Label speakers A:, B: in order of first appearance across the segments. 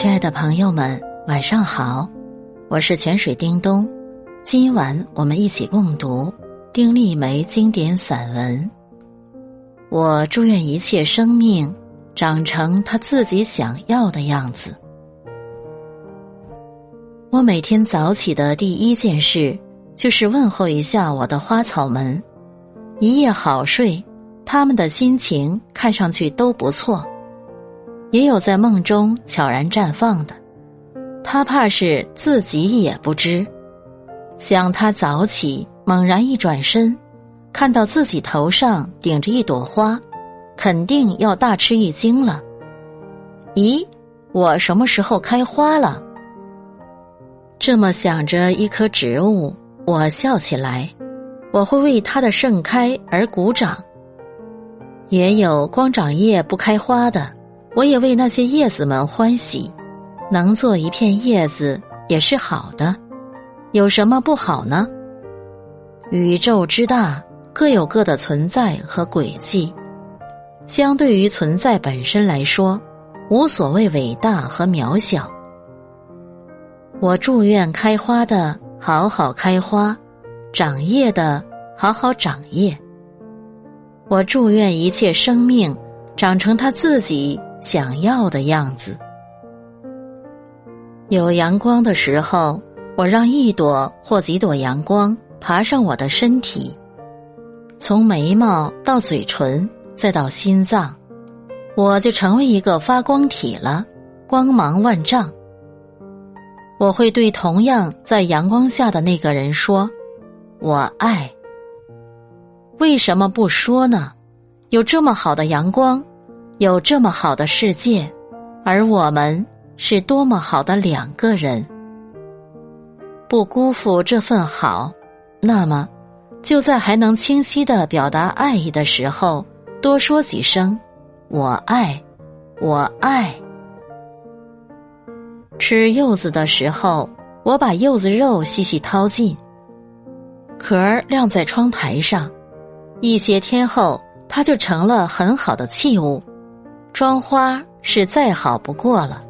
A: 亲爱的朋友们，晚上好，我是泉水叮咚。今晚我们一起共读丁立梅经典散文。我祝愿一切生命长成他自己想要的样子。我每天早起的第一件事就是问候一下我的花草们，一夜好睡，他们的心情看上去都不错。也有在梦中悄然绽放的，他怕是自己也不知。想他早起，猛然一转身，看到自己头上顶着一朵花，肯定要大吃一惊了。咦，我什么时候开花了？这么想着一棵植物，我笑起来。我会为它的盛开而鼓掌。也有光长叶不开花的。我也为那些叶子们欢喜，能做一片叶子也是好的，有什么不好呢？宇宙之大，各有各的存在和轨迹，相对于存在本身来说，无所谓伟大和渺小。我祝愿开花的好好开花，长叶的好好长叶。我祝愿一切生命长成他自己。想要的样子。有阳光的时候，我让一朵或几朵阳光爬上我的身体，从眉毛到嘴唇，再到心脏，我就成为一个发光体了，光芒万丈。我会对同样在阳光下的那个人说：“我爱。”为什么不说呢？有这么好的阳光。有这么好的世界，而我们是多么好的两个人。不辜负这份好，那么就在还能清晰的表达爱意的时候，多说几声“我爱，我爱”。吃柚子的时候，我把柚子肉细细掏尽，壳儿晾在窗台上，一些天后，它就成了很好的器物。装花是再好不过了。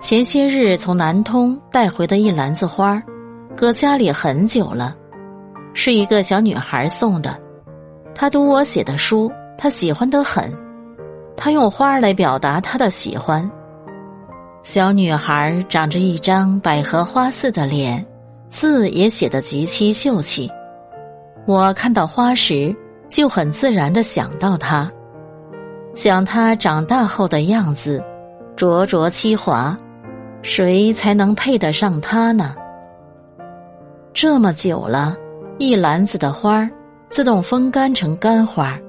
A: 前些日从南通带回的一篮子花搁家里很久了，是一个小女孩送的。她读我写的书，她喜欢得很。她用花来表达她的喜欢。小女孩长着一张百合花似的脸，字也写得极其秀气。我看到花时，就很自然的想到她。想他长大后的样子，灼灼其华，谁才能配得上他呢？这么久了，一篮子的花儿自动风干成干花儿，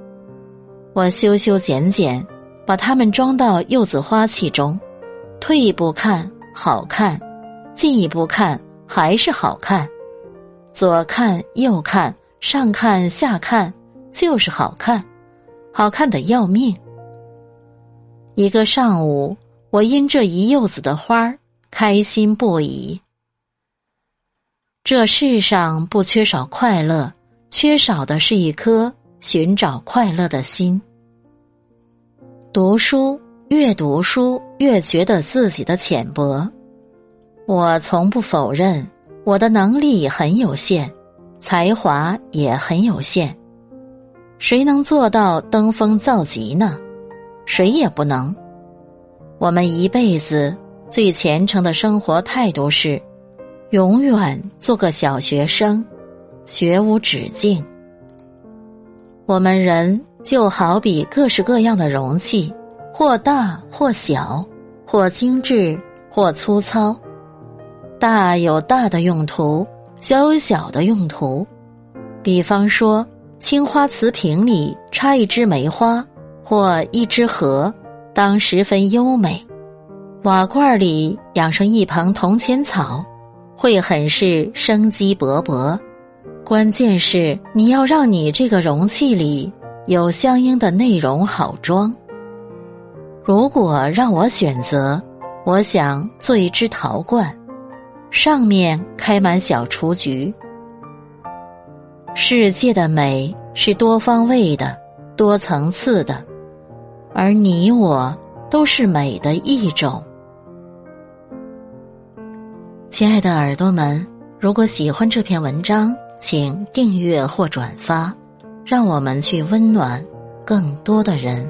A: 我修修剪剪，把它们装到柚子花器中，退一步看好看，进一步看还是好看，左看右看上看下看，就是好看，好看的要命。一个上午，我因这一柚子的花儿开心不已。这世上不缺少快乐，缺少的是一颗寻找快乐的心。读书越读书越觉得自己的浅薄，我从不否认我的能力很有限，才华也很有限。谁能做到登峰造极呢？谁也不能。我们一辈子最虔诚的生活态度是，永远做个小学生，学无止境。我们人就好比各式各样的容器，或大或小，或精致或粗糙。大有大的用途，小有小的用途。比方说，青花瓷瓶里插一枝梅花。或一只荷，当十分优美；瓦罐里养上一盆铜钱草，会很是生机勃勃。关键是你要让你这个容器里有相应的内容好装。如果让我选择，我想做一只陶罐，上面开满小雏菊。世界的美是多方位的、多层次的。而你我都是美的一种。亲爱的耳朵们，如果喜欢这篇文章，请订阅或转发，让我们去温暖更多的人。